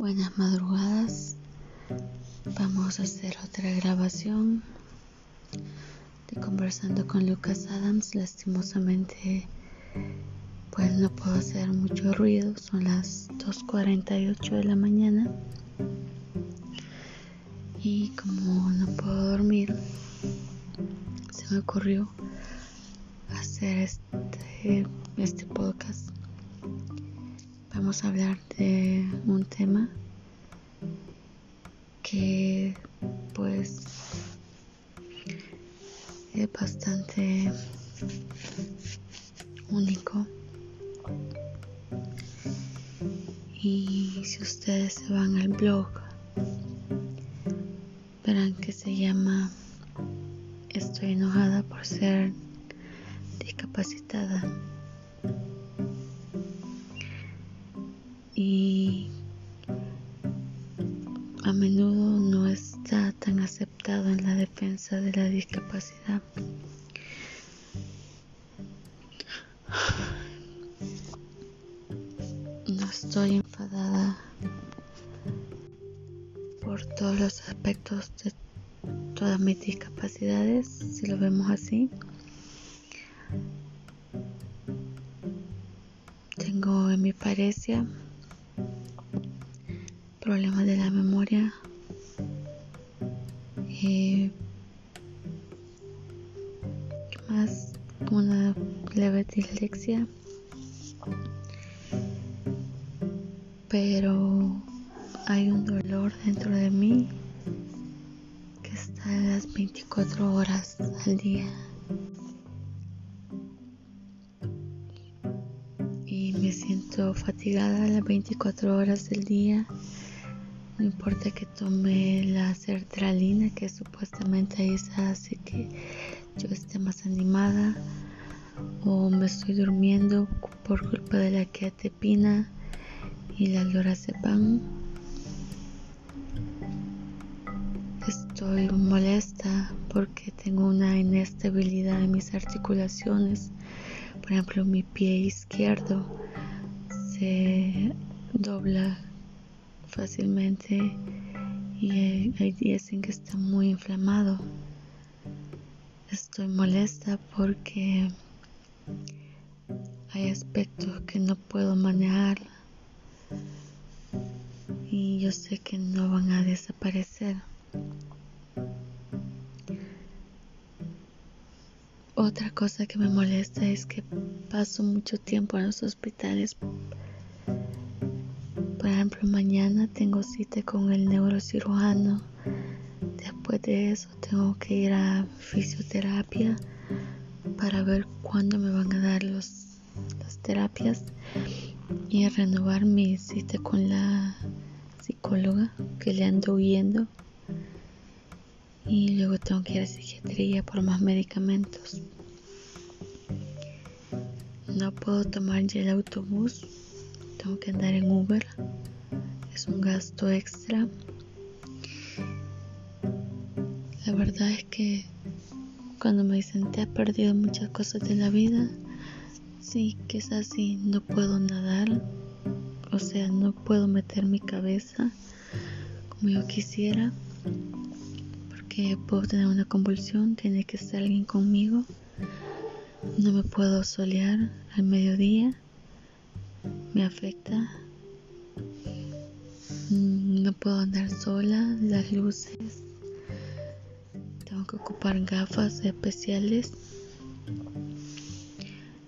Buenas madrugadas. Vamos a hacer otra grabación de conversando con Lucas Adams. Lastimosamente, pues no puedo hacer mucho ruido. Son las 2.48 de la mañana. Y como no puedo dormir, se me ocurrió hacer este, este podcast vamos a hablar de un tema que pues es bastante único. Y si ustedes se van al blog verán que se llama estoy enojada por ser discapacitada de la discapacidad. No estoy enfadada por todos los aspectos de todas mis discapacidades, si lo vemos así. Tengo en mi parecia problemas de la memoria, eh, más una leve dislexia, pero hay un dolor dentro de mí que está a las 24 horas al día. Y me siento fatigada las 24 horas del día no importa que tome la sertralina, que supuestamente esa hace que yo esté más animada, o me estoy durmiendo por culpa de la queatepina y la lorazepam. Estoy molesta porque tengo una inestabilidad en mis articulaciones. Por ejemplo, mi pie izquierdo se dobla fácilmente y hay días en que está muy inflamado. Estoy molesta porque hay aspectos que no puedo manejar y yo sé que no van a desaparecer. Otra cosa que me molesta es que paso mucho tiempo en los hospitales por ejemplo, mañana tengo cita con el neurocirujano. Después de eso tengo que ir a fisioterapia para ver cuándo me van a dar los, las terapias y renovar mi cita con la psicóloga que le ando huyendo. Y luego tengo que ir a psiquiatría por más medicamentos. No puedo tomar ya el autobús tengo que andar en Uber. Es un gasto extra. La verdad es que cuando me dicen te has perdido muchas cosas de la vida, sí que es así, no puedo nadar, o sea, no puedo meter mi cabeza como yo quisiera, porque puedo tener una convulsión, tiene que estar alguien conmigo, no me puedo solear al mediodía me afecta. Mm, no puedo andar sola, las luces. Que ocupar gafas especiales.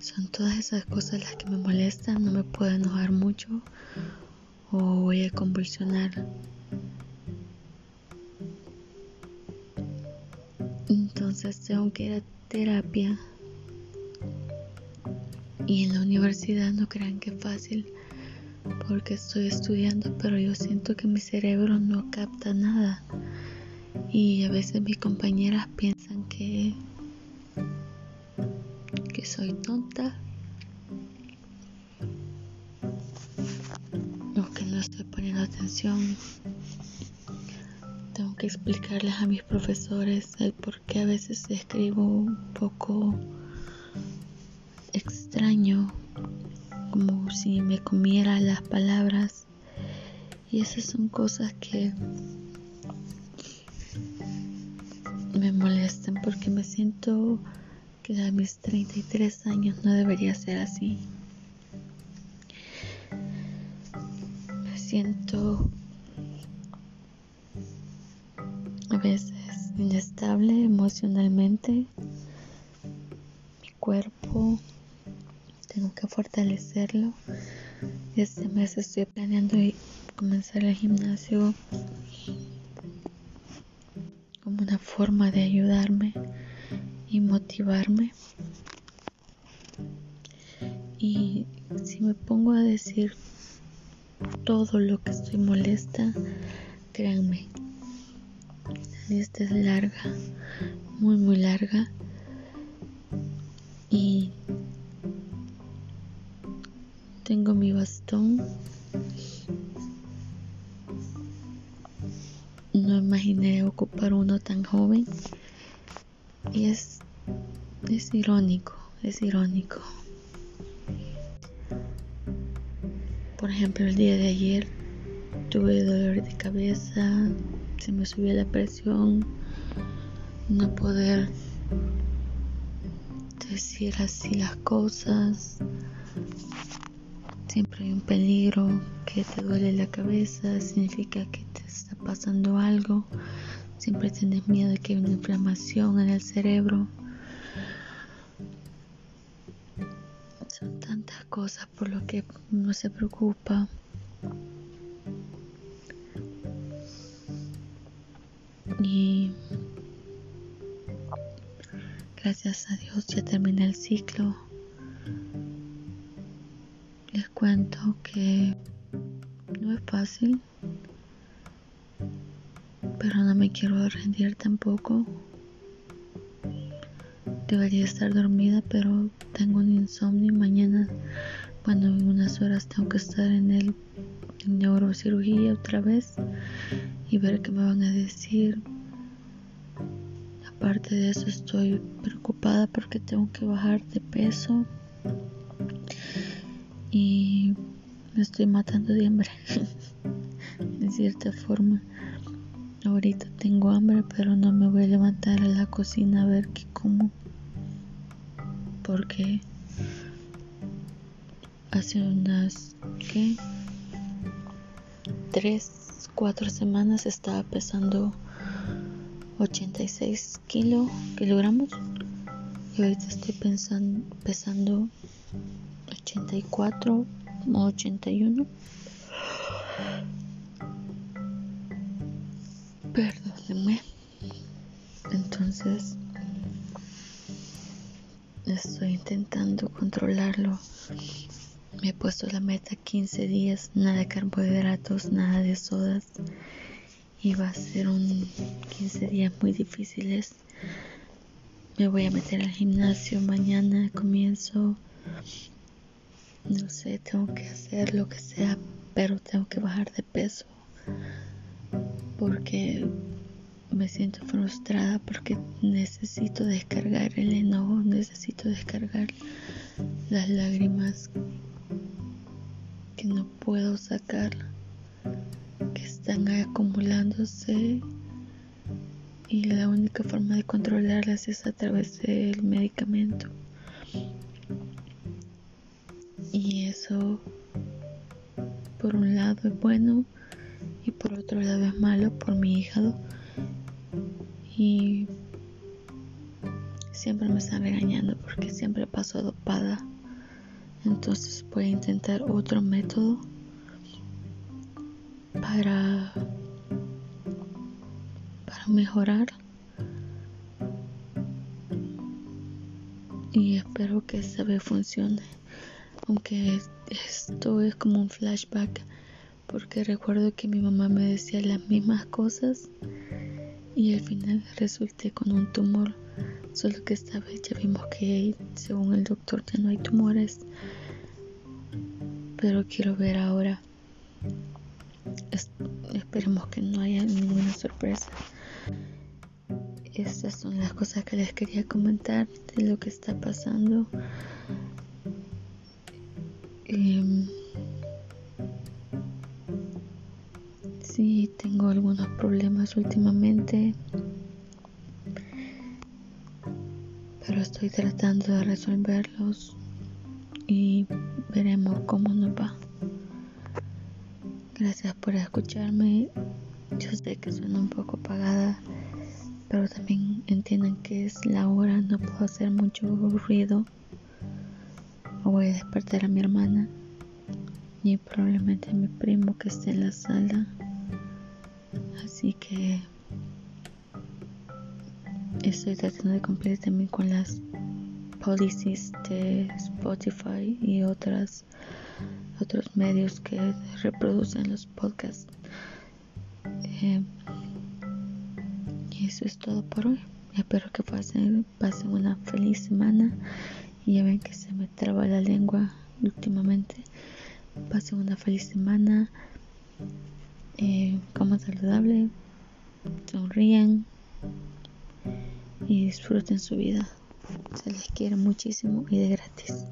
Son todas esas cosas las que me molestan. No me puedo enojar mucho o voy a convulsionar. Entonces tengo que ir a terapia y en la universidad no crean que es fácil porque estoy estudiando, pero yo siento que mi cerebro no capta nada. Y a veces mis compañeras piensan que que soy tonta o que no estoy poniendo atención. Tengo que explicarles a mis profesores el por qué a veces escribo un poco extraño, como si me comiera las palabras Y esas son cosas que me molestan porque me siento que a mis 33 años no debería ser así. Me siento a veces inestable emocionalmente. Mi cuerpo tengo que fortalecerlo. Este mes estoy planeando como una forma de ayudarme y motivarme. Y si me pongo a decir todo lo que estoy molesta, créanme, la lista es larga, muy muy larga. Y tengo mi bastón. Imaginé ocupar uno tan joven. Y es, es irónico, es irónico. Por ejemplo, el día de ayer tuve dolor de cabeza, se me subió la presión, no poder decir así las cosas. Siempre hay un peligro que te duele la cabeza, significa que te está pasando algo. Siempre tienes miedo de que haya una inflamación en el cerebro. Son tantas cosas por lo que uno se preocupa. Y gracias a Dios ya terminé el ciclo. Les cuento que no es fácil pero no me quiero rendir tampoco. Debería estar dormida, pero tengo un insomnio. Mañana, cuando en unas horas tengo que estar en el neurocirugía otra vez y ver qué me van a decir. Aparte de eso, estoy preocupada porque tengo que bajar de peso y me estoy matando de hambre, de cierta forma. Ahorita tengo hambre, pero no me voy a levantar a la cocina a ver qué como. Porque hace unas, ¿qué? Tres, cuatro semanas estaba pesando 86 kilo, kilogramos. Y ahorita estoy pensando, pesando 84 o 81. Perdónenme. Entonces, estoy intentando controlarlo. Me he puesto la meta 15 días, nada de carbohidratos, nada de sodas. Y va a ser un 15 días muy difíciles. Me voy a meter al gimnasio mañana, comienzo. No sé, tengo que hacer lo que sea, pero tengo que bajar de peso porque me siento frustrada porque necesito descargar el enojo, necesito descargar las lágrimas que no puedo sacar, que están acumulándose y la única forma de controlarlas es a través del medicamento. Y eso, por un lado, es bueno otro lado es malo por mi hígado. Y siempre me están regañando porque siempre paso dopada. Entonces voy a intentar otro método para para mejorar. Y espero que esta vez funcione. Aunque esto es como un flashback porque recuerdo que mi mamá me decía las mismas cosas y al final resulté con un tumor. Solo que esta vez ya vimos que según el doctor ya no hay tumores. Pero quiero ver ahora. esperemos que no haya ninguna sorpresa. Estas son las cosas que les quería comentar de lo que está pasando. Em, Sí, tengo algunos problemas últimamente, pero estoy tratando de resolverlos y veremos cómo nos va. Gracias por escucharme. Yo sé que suena un poco apagada, pero también entiendan que es la hora, no puedo hacer mucho ruido. Voy a despertar a mi hermana y probablemente a mi primo que esté en la sala. Así que estoy tratando de cumplir también con las policies de Spotify y otras otros medios que reproducen los podcasts. Eh, y eso es todo por hoy. Espero que pasen, pasen una feliz semana. Y ya ven que se me traba la lengua últimamente. Pasen una feliz semana. Eh, como saludable. Sonríen. Y disfruten su vida. Se les quiere muchísimo y de gratis.